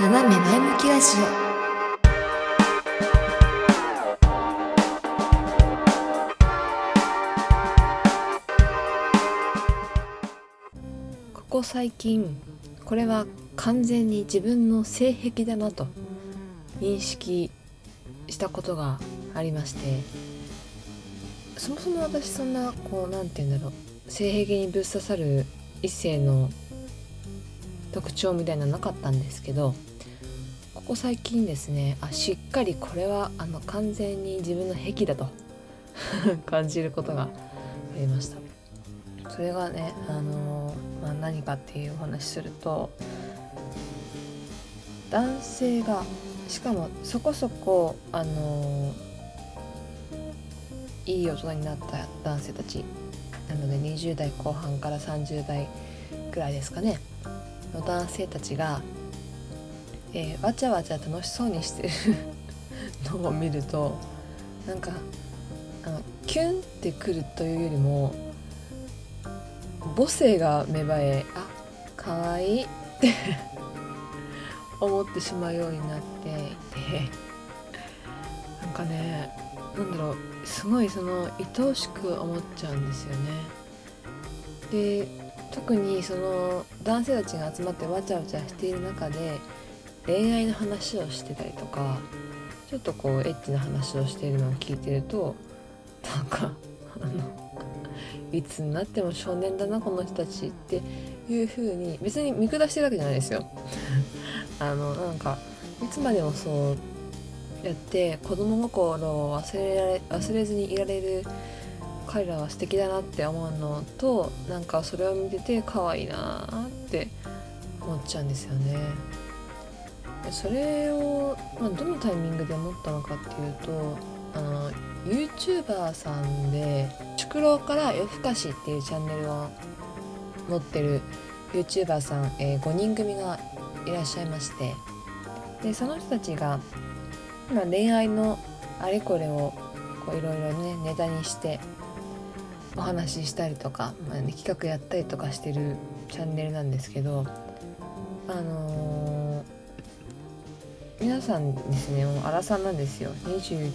斜め前向きラジオ。ここ最近これは完全に自分の性癖だなと認識したことがありましてそもそも私そんなこう何て言うんだろう性癖にぶっ刺さる異性の特徴みたいなのなかったんですけどここ最近ですねあしっかりこれはあの完全に自分の癖だと 感じることがありました。それがねあの、まあ、何かっていうお話すると男性がしかもそこそこあのいい大人になった男性たちなので20代後半から30代くらいですかねの男性たちが、えー、わちゃわちゃ楽しそうにしてる のを見るとなんかあのキュンってくるというよりも母性が芽生えあ可愛いって 思ってしまうようになっていてなんかねなんだろうすごいその愛おしく思っちゃうんですよね。で特にその男性たちが集まってわちゃわちゃしている中で恋愛の話をしてたりとかちょっとこうエッチな話をしているのを聞いてるとなんかあのいつになっても少年だなこの人たちっていう風に別に見下してるわけじゃないですよ。あのなんかいつまでもそうやって子供心を忘れられ忘れずにいられる彼らは素敵だなって思うのとなんかそれを見てて可愛いなって思っちゃうんですよね。それを、まあ、どのタイミングで思ったのかっていうとあの YouTuber さんで「宿老から夜更かし」っていうチャンネルを持ってる YouTuber さん、えー、5人組がいらっしゃいましてでその人たちが、まあ、恋愛のあれこれをいろいろねネタにしてお話ししたりとか、まあね、企画やったりとかしてるチャンネルなんですけどあのー、皆さんですねもう荒さんなんですよ。29ん？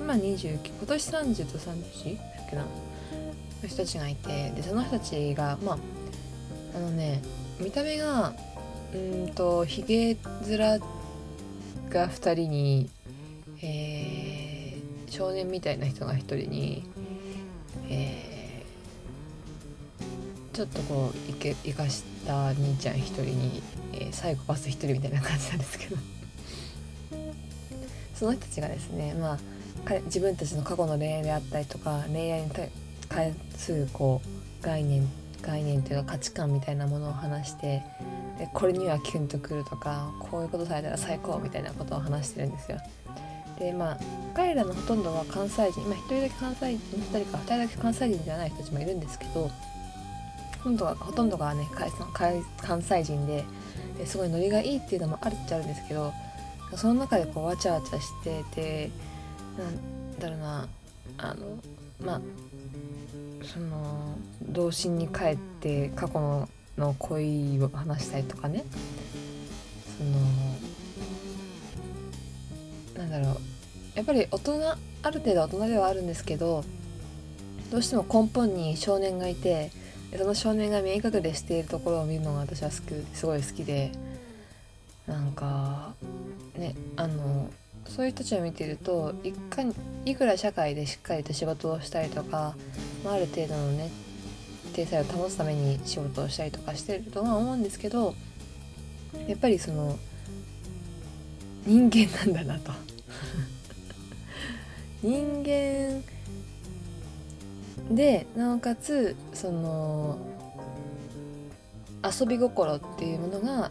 今29今年30と31だっけな。の人たちがいてでその人たちがまああのね見た目がうんとひげ面が2人に、えー、少年みたいな人が1人にえー、ちょっとこういけ生かした兄ちゃん一人に、えー、サイコパス一人みたいな感じなんですけど その人たちがですねまあ自分たちの過去の恋愛であったりとか恋愛に関するこう概念概念というか価値観みたいなものを話してでこれにはキュンとくるとかこういうことされたら最高みたいなことを話してるんですよ。でまあ彼らのほとんどは関西人今1人だけ関西人2人か2人だけ関西人じゃない人たちもいるんですけどほとんどがほとんどがね関西人ですごいノリがいいっていうのもあるっちゃあるんですけどその中でこうわちゃわちゃしててなんだろうなあのまあその童心に帰って過去のの恋を話したりとかね。そのなんだろうやっぱり大人ある程度大人ではあるんですけどどうしても根本に少年がいてその少年が見え隠れしているところを見るのが私はすごい好きでなんかねあのそういう人たちを見てるといかいくら社会でしっかりと仕事をしたりとか、まあ、ある程度のね体裁を保つために仕事をしたりとかしてるとは思うんですけどやっぱりその人間なんだなと。人間でなおかつその遊び心っていうものが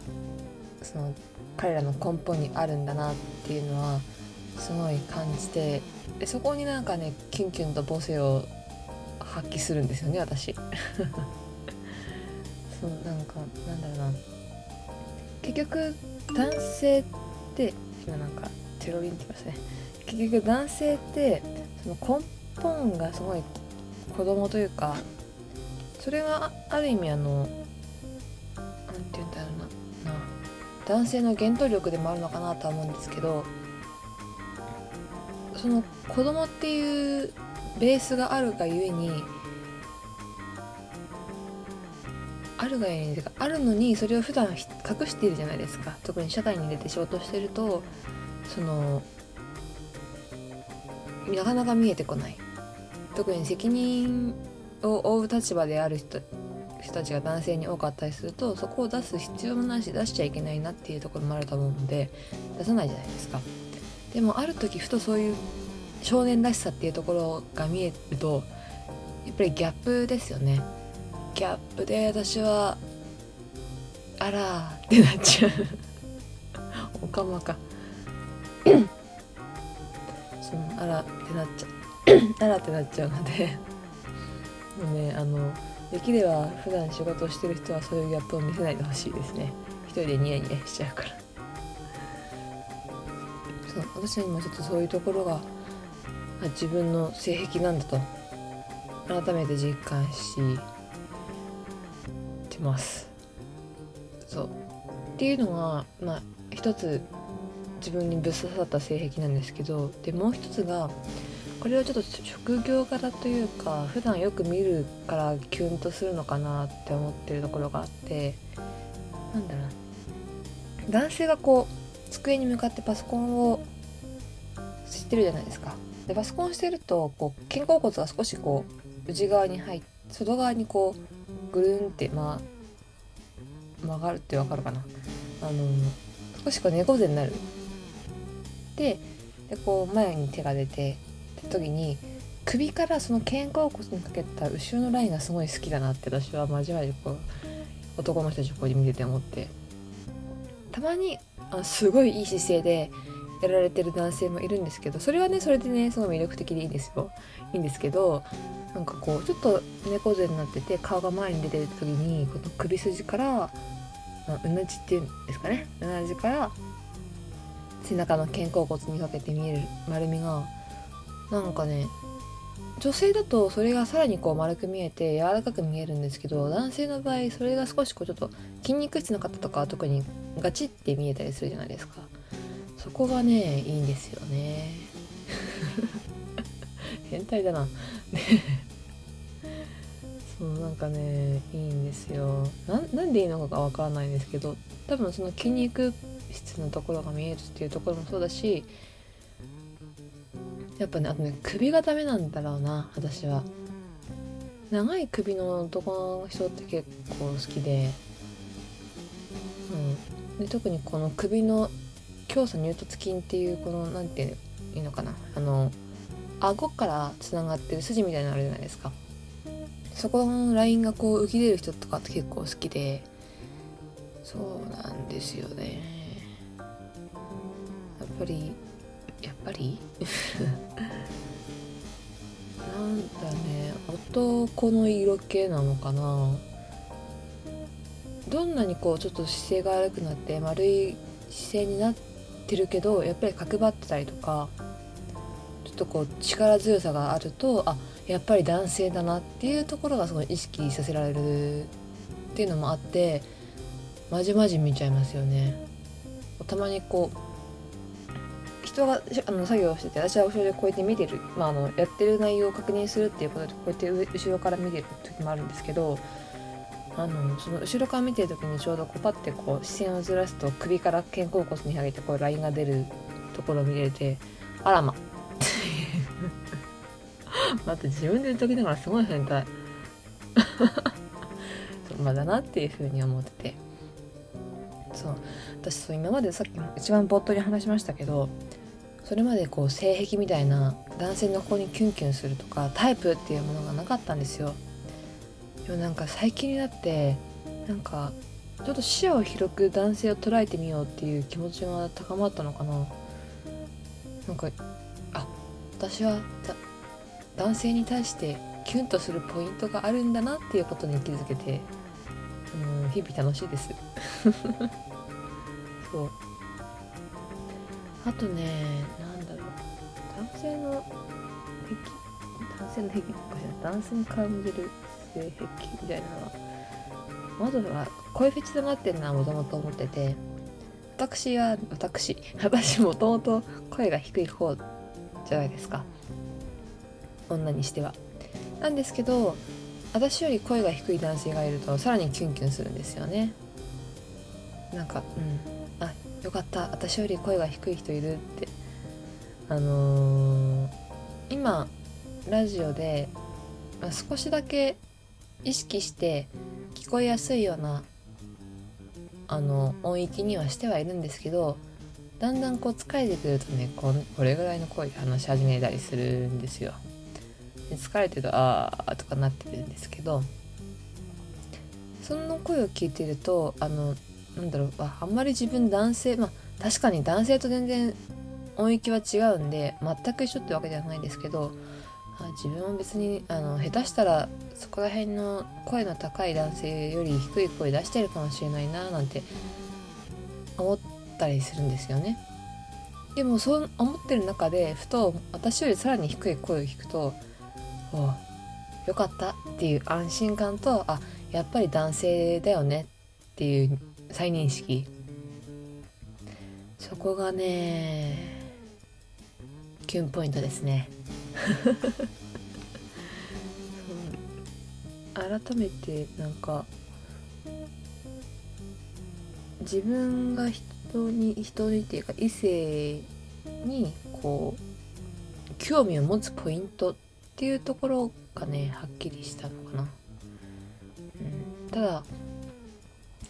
その彼らの根本にあるんだなっていうのはすごい感じてでそこになんかねキュンキュンと母性を発揮するんですよね私。そうなんかなんだろうな。結局男性って今なんかテロリンって言いましたね。結局男性ってその根本がすごい子供というかそれがある意味あの何て言うんだろうな。男性の原動力でもあるのかなとは思うんですけどその子供っていうベースがあるがゆえにあるがゆえにあるのにそれを普段隠しているじゃないですか。特に社会に出て仕事してるとそのなかなか見えてこない。特に責任を負う立場である人人たちが男性に多かったりするとそこを出す必要もないし出しちゃいけないなっていうところもあると思うので出さないじゃないですか。でもある時ふとそういう少年らしさっていうところが見えるとやっぱりギャップですよね。ギャップで私はあらってなっちゃう。おかまか。そのあらってなっちゃう。あらってなっちゃうので。もうねあのできれば普段仕事をしてる人はそういうギャップを見せないでほしいですね。一人でニヤニヤしちゃうから。そう私は今ちょっとそういうところが自分の性癖なんだと改めて実感してます。そう。っていうのがまあ一つ自分にぶっ刺さった性癖なんですけどでもう一つがこれはちょっと職業柄というか普段よく見るからキュンとするのかなって思ってるところがあってなんだろう男性がこう机に向かってパソコンをしてるじゃないですか。でパソコンしてるとこう肩甲骨が少しこう内側に入って外側にこうぐるんって、ま、曲がるってわかるかな。あの少しこう猫背になる。ででこう前に手が出て時に首からその肩甲骨にかけた後ろのラインがすごい好きだなって私は交わりこう男の人たちここに見てて思って。たまにあすごいいい姿勢でやられてる男性もいるんですけどそれはねそれでねすごい魅力的でいいんですよ。いいんですけどなんかこうちょっと猫背になってて顔が前に出てる時にこの首筋から、うなじっていうんですかね。うなじから背中の肩甲骨にかけて見える丸みがなんかね女性だとそれがさらにこう丸く見えて柔らかく見えるんですけど男性の場合それが少しこうちょっと筋肉質の方とかは特にガチって見えたりするじゃないですか。そこがねいいんですよね。変態だな。そうなんかねいいんですよ。なんでいいのかが分からないんですけど多分その筋肉質のところが見えるっていうところもそうだしやっぱねあとね首がダメなんだろうな私は。長い首の男の人って結構好きで,、うん、で特にこの首の強鎖乳突筋っていうこの何て言うのかな。あの顎からつながってる筋みたいなのあるじゃないですか。そこのラインがこう浮き出る人とかって結構好きで。そうなんですよね。やっぱりやっぱり？なんだね男の色気なのかな？どんなにこうちょっと姿勢が悪くなって丸い姿勢になってるけどやっぱり角張ってたりとかちょっとこう力強さがあるとあやっぱり男性だなっていうところがすごい意識させられるっていうのもあってまじまじ見ちゃいますよね。たまにこう人があの作業してて私は後ろでこうやって見てる、まあ、あのやってる内容を確認するっていうことでこうやって後ろから見てる時もあるんですけどあのその後ろから見てる時にちょうどこうパッてこう視線をずらすと首から肩甲骨に上げてこうラインが出るところを見れてあらま。待って自分で言う時ながらすごい変態 そうまだなっていうふうに思ってて。そう。私そう今までさっき一番冒頭に話しましたけどそれまでこう性癖みたいな男性の子にキュンキュンするとかタイプっていうものがなかったんですよ。でもなんか最近になってなんかちょっと視野を広く男性を捉えてみようっていう気持ちが高まったのかな。なんかあ私は男性に対してキュンとするポイントがあるんだなっていうことに気づけてうん日々楽しいです。そう。あとねなんだろう。男性の癖？男性の癖男性に感じる性癖みたいなのは。まずは声フェチだなっていうのはもともと思ってて。私は私。私もともと声が低い方じゃないですか。女にしては。なんですけど私より声が低い男性がいるとさらにキュンキュンするんですよね。なんかうん。よかった私より声が低い人いるってあのー、今ラジオで、まあ、少しだけ意識して聞こえやすいようなあの音域にはしてはいるんですけどだんだんこう疲れてくるとねここれぐらいの声で話し始めたりするんですよ。で疲れてると「あー」とかなってるんですけどその声を聞いてるとあのなんだろうああんまり自分男性まあ確かに男性と全然音域は違うんで全く一緒ってわけではないですけどあ自分は別にあの下手したらそこら辺の声の高い男性より低い声出してるかもしれないななんて思ったりするんですよね。でもそう思ってる中でふと私よりさらに低い声を聞くと「およかった」っていう安心感とあやっぱり男性だよねっていう再認識。そこがねキュンポイントですね。改めてなんか自分が人に人にっていうか異性にこう興味を持つポイントっていうところがねはっきりしたのかな、うん、ただ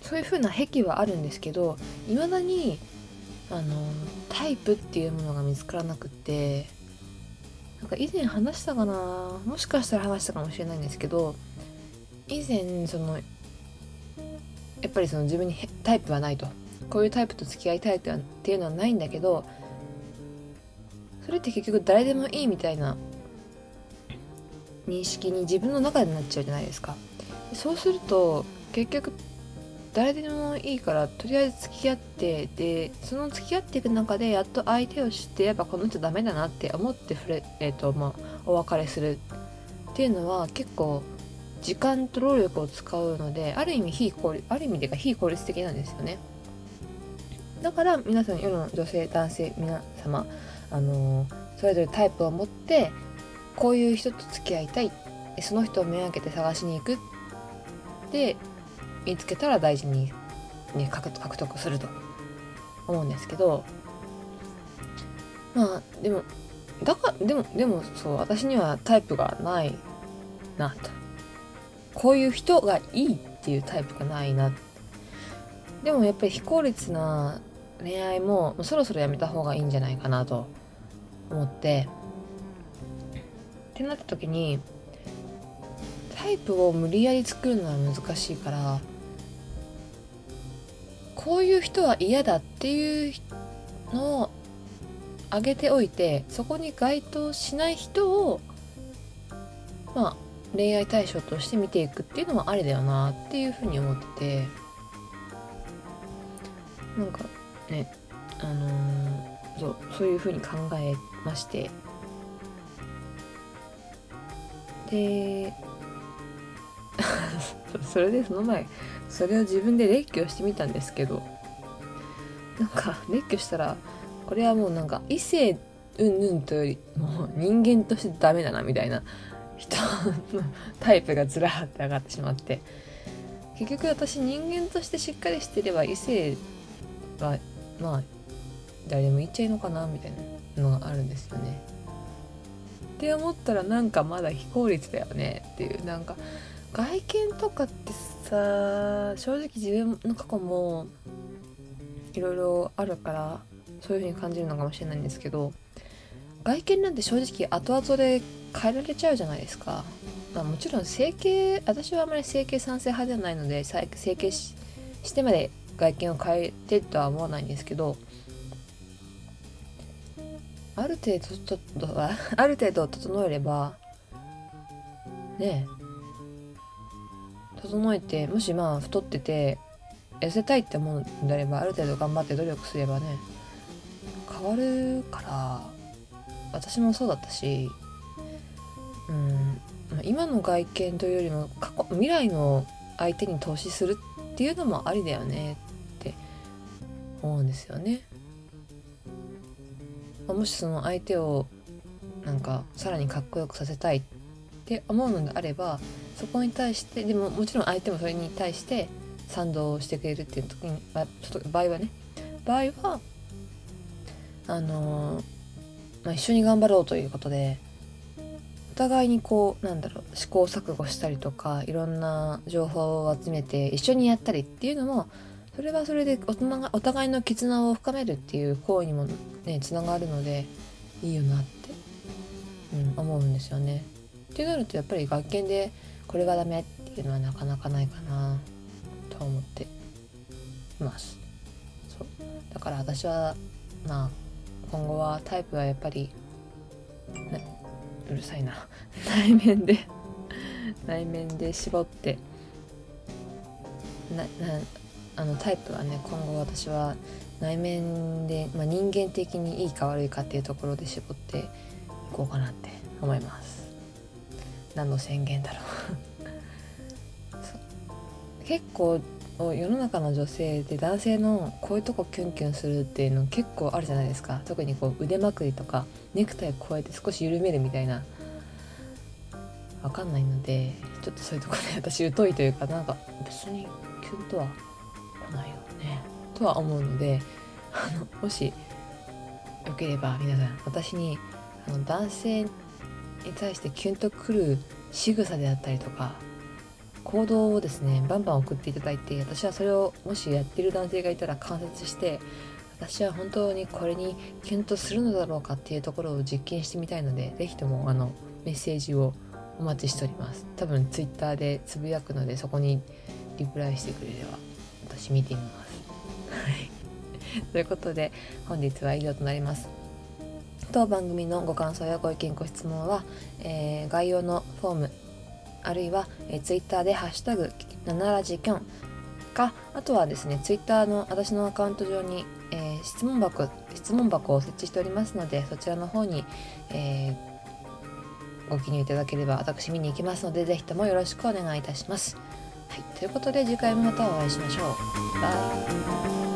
そういう風な癖はあるんですけどいまだにあのタイプっていうものが見つからなくってなんか以前話したかなもしかしたら話したかもしれないんですけど以前そのやっぱりその自分にタイプはないと。こういうタイプと付き合いたいっていうのはないんだけどそれって結局誰でもいいみたいな認識に自分の中でなっちゃうじゃないですか。そうすると結局誰でもいいからとりあえず付き合ってでその付き合っていく中でやっと相手を知ってやっぱこの人ダメだなって思って触れ、えーとまあ、お別れするっていうのは結構時間と労力を使うのである意味非効率ある意味でか非効率的なんですよね。だから皆さん世の女性男性皆様あのー、それぞれタイプを持ってこういう人と付き合いたい。その人をめがけて探しに行く。で見つけたら大事に、ね、獲得すると思うんですけどまあでもだからでもでもそう私にはタイプがないなと。こういう人がいいっていうタイプがないな。でもやっぱり非効率な恋愛もそろそろやめた方がいいんじゃないかなと思ってってなった時にタイプを無理やり作るのは難しいからこういう人は嫌だっていうのを挙げておいてそこに該当しない人をまあ恋愛対象として見ていくっていうのもありだよなっていうふうに思ってて。なんかねあのー、そうそういうふうに考えまして。でそれでその前それを自分で列挙してみたんですけどなんか列挙したらこれはもうなんか異性うんぬんとよりもう人間としてダメだなみたいな人のタイプがずらーって上がってしまって結局私人間としてしっかりしてれば異性はまあ誰でも言っちゃいいのかなみたいなのがあるんですよね。って思ったらなんかまだ非効率だよねっていうなんか外見とかってさ正直自分の過去もいろいろあるからそういう風に感じるのかもしれないんですけど外見なんて正直後々で変えられちゃうじゃないですか、まあ、もちろん整形私はあまり整形賛成派ではないので整形してまで外見を変えてとは思わないんですけどある程度とある程度整えればねえ整えてもしまあ太ってて痩せたいって思うんであればある程度頑張って努力すればね変わるから私もそうだったしうん今の外見というよりも過去未来の相手に投資するっていうのもありだよねって思うんですよね。もしその相手をなんかさらにかっこよくさせたいって思うのであればそこに対してでももちろん相手もそれに対して賛同してくれるっていう時にあちょっと場合はね場合はあのー、まあ、一緒に頑張ろうということでお互いにこうなんだろう試行錯誤したりとかいろんな情報を集めて一緒にやったりっていうのもそれはそれでおお互いの絆を深めるっていう行為にもねつながるのでいいよなって、うん、思うんですよね。ってなるとやっぱり学研でこれがダメっていうのはなかなかないかなと思っています。そう。だから私はまあ今後はタイプはやっぱりうるさいな。内面で。内面で絞って。ななあのタイプはね今後私は内面で、まあ、人間的にいいか悪いかっていうところで絞っていこうかなって思います何の宣言だろ う。結構世の中の女性で男性のこういうとこキュンキュンするっていうの結構あるじゃないですか。特にこう腕まくりとかネクタイこうやって少し緩めるみたいな。わかんないのでちょっとそういうとこで 私疎いというかなんか別にキュンとは来ないよね。とは思うのであのもしよければ皆さん私にあの男性に対してキュンとくる仕草であったりとか行動をですねバンバン送っていただいて私はそれをもしやってる男性がいたら観察して私は本当にこれにキュンとするのだろうかっていうところを実験してみたいので是非ともあのメッセージをお待ちしております。多分 Twitter でつぶやくのでそこにリプライしてくれれば私見てみます。ということで本日は以上となります。当番組のご感想やご意見ご質問は、えー、概要のフォームあるいは、えー、ツイッターで「ハッシュタグ7ラジキョン」かあとはですねツイッターの私のアカウント上に、えー、質問箱質問箱を設置しておりますのでそちらの方に、えー、ご記入いただければ私見に行きますので是非ともよろしくお願いいたします。はい、ということで次回もまたお会いしましょう。バイ